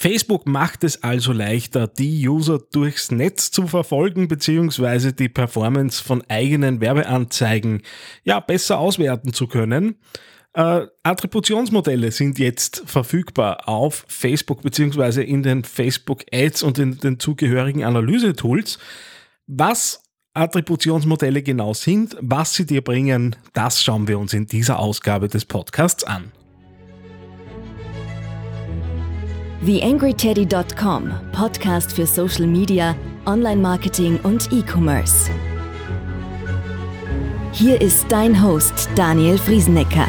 Facebook macht es also leichter, die User durchs Netz zu verfolgen bzw. die Performance von eigenen Werbeanzeigen ja besser auswerten zu können. Äh, Attributionsmodelle sind jetzt verfügbar auf Facebook bzw. in den Facebook Ads und in den zugehörigen Analysetools. Was Attributionsmodelle genau sind, was sie dir bringen, das schauen wir uns in dieser Ausgabe des Podcasts an. TheAngryTeddy.com, Podcast für Social Media, Online-Marketing und E-Commerce. Hier ist dein Host Daniel Friesenecker.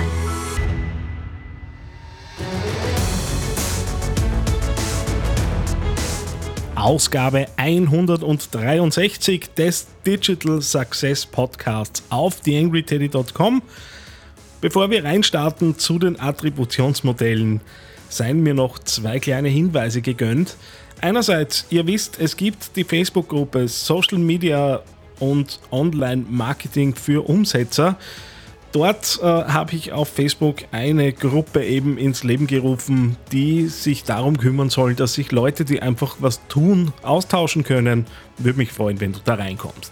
Ausgabe 163 des Digital Success Podcasts auf TheAngryTeddy.com. Bevor wir reinstarten zu den Attributionsmodellen, seien mir noch zwei kleine Hinweise gegönnt. Einerseits, ihr wisst, es gibt die Facebook-Gruppe Social Media und Online Marketing für Umsetzer. Dort äh, habe ich auf Facebook eine Gruppe eben ins Leben gerufen, die sich darum kümmern soll, dass sich Leute, die einfach was tun, austauschen können. Würde mich freuen, wenn du da reinkommst.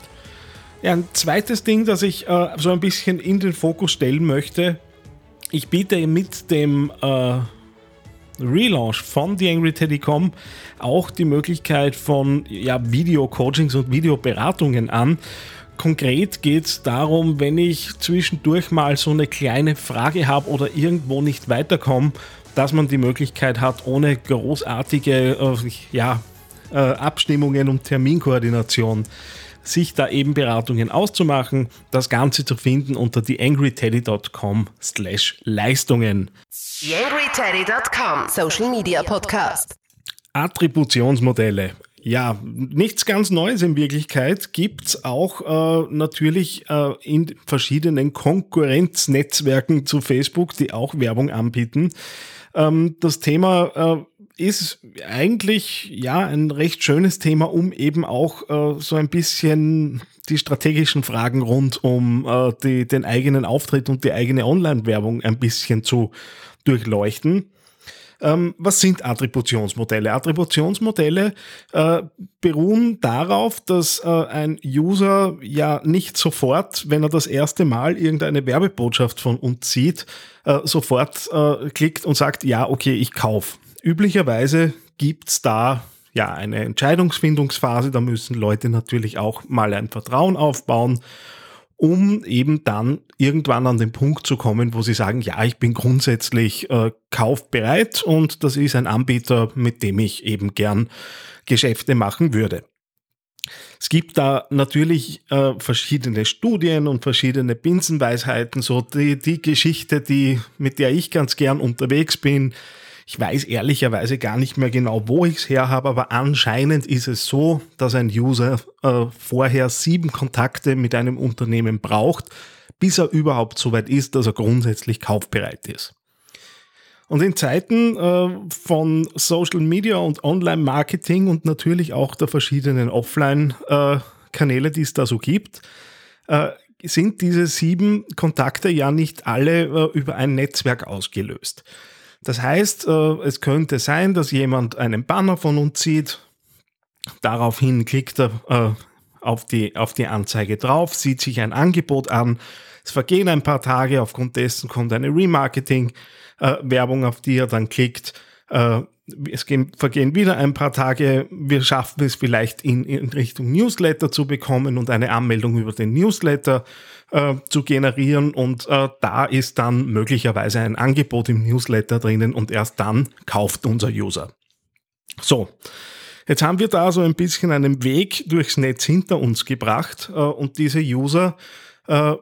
Ja, ein zweites Ding, das ich äh, so ein bisschen in den Fokus stellen möchte. Ich biete mit dem äh, Relaunch von TheAngryTeddy.com auch die Möglichkeit von ja, Video-Coachings und Videoberatungen an. Konkret geht es darum, wenn ich zwischendurch mal so eine kleine Frage habe oder irgendwo nicht weiterkomme, dass man die Möglichkeit hat, ohne großartige äh, ja, äh, Abstimmungen und Terminkoordination sich da eben Beratungen auszumachen, das Ganze zu finden unter theangryteddy.com slash Leistungen. TheAngryTeddy.com Social Media Podcast. Attributionsmodelle. Ja, nichts ganz Neues in Wirklichkeit gibt es auch äh, natürlich äh, in verschiedenen Konkurrenznetzwerken zu Facebook, die auch Werbung anbieten. Ähm, das Thema äh, ist eigentlich ja ein recht schönes Thema, um eben auch äh, so ein bisschen die strategischen Fragen rund um äh, die, den eigenen Auftritt und die eigene Online-Werbung ein bisschen zu durchleuchten. Ähm, was sind Attributionsmodelle? Attributionsmodelle äh, beruhen darauf, dass äh, ein User ja nicht sofort, wenn er das erste Mal irgendeine Werbebotschaft von uns sieht, äh, sofort äh, klickt und sagt, ja, okay, ich kaufe üblicherweise gibt es da ja eine Entscheidungsfindungsphase, da müssen Leute natürlich auch mal ein Vertrauen aufbauen, um eben dann irgendwann an den Punkt zu kommen, wo sie sagen, ja, ich bin grundsätzlich äh, kaufbereit und das ist ein Anbieter, mit dem ich eben gern Geschäfte machen würde. Es gibt da natürlich äh, verschiedene Studien und verschiedene Binsenweisheiten. So die, die Geschichte, die, mit der ich ganz gern unterwegs bin, ich weiß ehrlicherweise gar nicht mehr genau, wo ich es her habe, aber anscheinend ist es so, dass ein User äh, vorher sieben Kontakte mit einem Unternehmen braucht, bis er überhaupt so weit ist, dass er grundsätzlich kaufbereit ist. Und in Zeiten äh, von Social Media und Online-Marketing und natürlich auch der verschiedenen Offline-Kanäle, äh, die es da so gibt, äh, sind diese sieben Kontakte ja nicht alle über ein Netzwerk ausgelöst. Das heißt, äh, es könnte sein, dass jemand einen Banner von uns sieht, daraufhin klickt er äh, auf die, auf die Anzeige drauf, sieht sich ein Angebot an, es vergehen ein paar Tage, aufgrund dessen kommt eine Remarketing-Werbung, auf die er dann klickt. Äh, es vergehen wieder ein paar Tage, wir schaffen es vielleicht in, in Richtung Newsletter zu bekommen und eine Anmeldung über den Newsletter äh, zu generieren und äh, da ist dann möglicherweise ein Angebot im Newsletter drinnen und erst dann kauft unser User. So, jetzt haben wir da so ein bisschen einen Weg durchs Netz hinter uns gebracht äh, und diese User äh,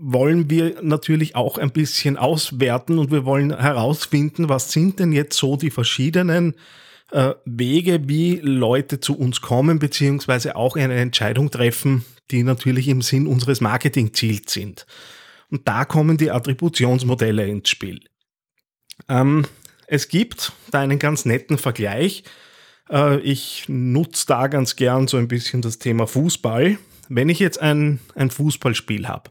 wollen wir natürlich auch ein bisschen auswerten und wir wollen herausfinden, was sind denn jetzt so die verschiedenen äh, Wege, wie Leute zu uns kommen, beziehungsweise auch eine Entscheidung treffen, die natürlich im Sinn unseres Marketingziels sind. Und da kommen die Attributionsmodelle ins Spiel. Ähm, es gibt da einen ganz netten Vergleich. Äh, ich nutze da ganz gern so ein bisschen das Thema Fußball. Wenn ich jetzt ein, ein Fußballspiel habe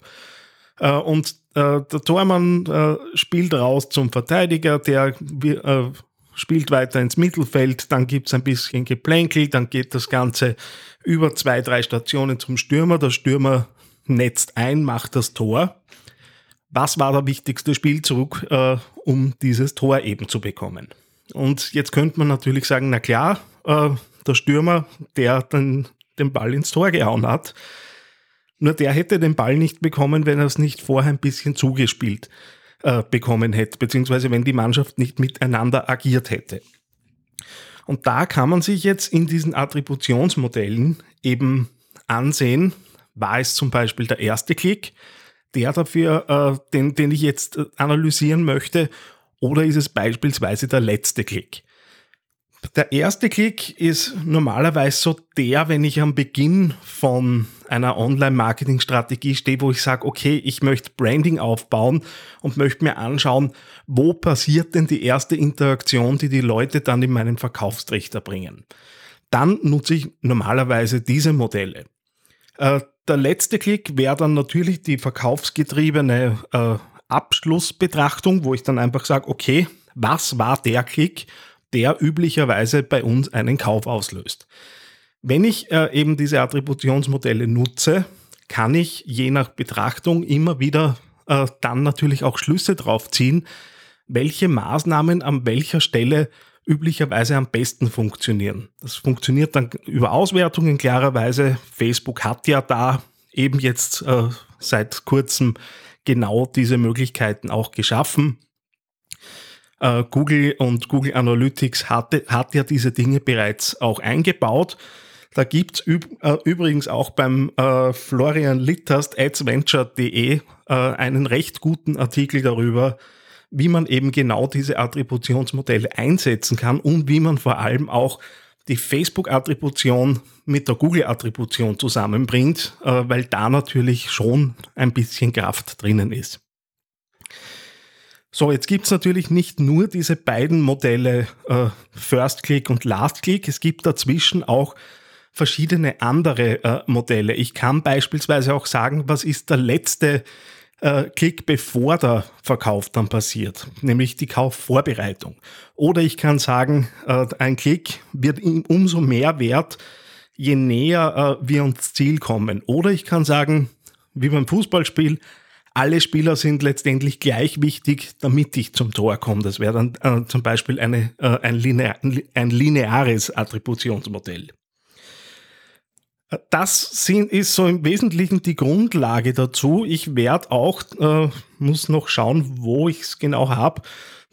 und äh, der Tormann äh, spielt raus zum Verteidiger, der äh, spielt weiter ins Mittelfeld, dann gibt es ein bisschen Geplänkel, dann geht das Ganze über zwei, drei Stationen zum Stürmer. Der Stürmer netzt ein, macht das Tor. Was war der wichtigste Spielzug, äh, um dieses Tor eben zu bekommen? Und jetzt könnte man natürlich sagen, na klar, äh, der Stürmer, der dann den Ball ins Tor gehauen hat, nur der hätte den Ball nicht bekommen, wenn er es nicht vorher ein bisschen zugespielt äh, bekommen hätte, beziehungsweise wenn die Mannschaft nicht miteinander agiert hätte. Und da kann man sich jetzt in diesen Attributionsmodellen eben ansehen, war es zum Beispiel der erste Klick, der dafür, äh, den, den ich jetzt analysieren möchte, oder ist es beispielsweise der letzte Klick? Der erste Klick ist normalerweise so der, wenn ich am Beginn von einer Online-Marketing-Strategie stehe, wo ich sage, okay, ich möchte Branding aufbauen und möchte mir anschauen, wo passiert denn die erste Interaktion, die die Leute dann in meinen Verkaufstrichter bringen. Dann nutze ich normalerweise diese Modelle. Äh, der letzte Klick wäre dann natürlich die verkaufsgetriebene äh, Abschlussbetrachtung, wo ich dann einfach sage, okay, was war der Klick, der üblicherweise bei uns einen Kauf auslöst. Wenn ich äh, eben diese Attributionsmodelle nutze, kann ich je nach Betrachtung immer wieder äh, dann natürlich auch Schlüsse drauf ziehen, welche Maßnahmen an welcher Stelle üblicherweise am besten funktionieren. Das funktioniert dann über Auswertungen klarerweise. Facebook hat ja da eben jetzt äh, seit kurzem genau diese Möglichkeiten auch geschaffen. Äh, Google und Google Analytics hatte, hat ja diese Dinge bereits auch eingebaut. Da gibt es üb äh, übrigens auch beim äh, Florian Littast adsventure.de äh, einen recht guten Artikel darüber, wie man eben genau diese Attributionsmodelle einsetzen kann und wie man vor allem auch die Facebook-Attribution mit der Google-Attribution zusammenbringt, äh, weil da natürlich schon ein bisschen Kraft drinnen ist. So, jetzt gibt es natürlich nicht nur diese beiden Modelle äh, First Click und Last Click, es gibt dazwischen auch verschiedene andere äh, Modelle. Ich kann beispielsweise auch sagen, was ist der letzte äh, Klick, bevor der Verkauf dann passiert, nämlich die Kaufvorbereitung. Oder ich kann sagen, äh, ein Klick wird umso mehr wert, je näher äh, wir ans Ziel kommen. Oder ich kann sagen, wie beim Fußballspiel, alle Spieler sind letztendlich gleich wichtig, damit ich zum Tor komme. Das wäre dann äh, zum Beispiel eine, äh, ein, linear, ein lineares Attributionsmodell. Das sind, ist so im Wesentlichen die Grundlage dazu. Ich werde auch, äh, muss noch schauen, wo ich es genau habe,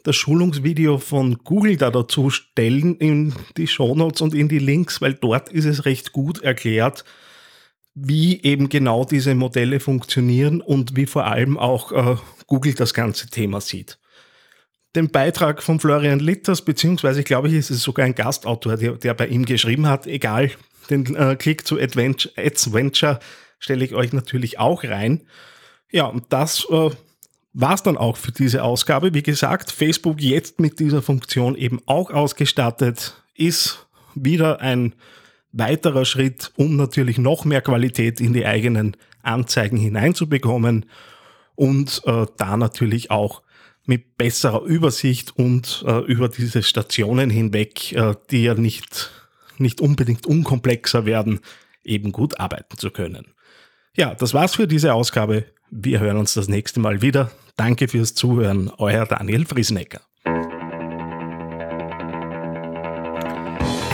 das Schulungsvideo von Google da dazu stellen in die Shownotes und in die Links, weil dort ist es recht gut erklärt, wie eben genau diese Modelle funktionieren und wie vor allem auch äh, Google das ganze Thema sieht. Den Beitrag von Florian Litters, beziehungsweise ich glaube, ist es sogar ein Gastautor, der, der bei ihm geschrieben hat, egal, den äh, Klick zu Adventure, Adventure stelle ich euch natürlich auch rein. Ja, und das äh, war es dann auch für diese Ausgabe. Wie gesagt, Facebook jetzt mit dieser Funktion eben auch ausgestattet, ist wieder ein weiterer Schritt, um natürlich noch mehr Qualität in die eigenen Anzeigen hineinzubekommen und äh, da natürlich auch mit besserer Übersicht und äh, über diese Stationen hinweg, äh, die ja nicht nicht unbedingt unkomplexer werden, eben gut arbeiten zu können. Ja, das war's für diese Ausgabe. Wir hören uns das nächste Mal wieder. Danke fürs Zuhören, euer Daniel Friesenecker.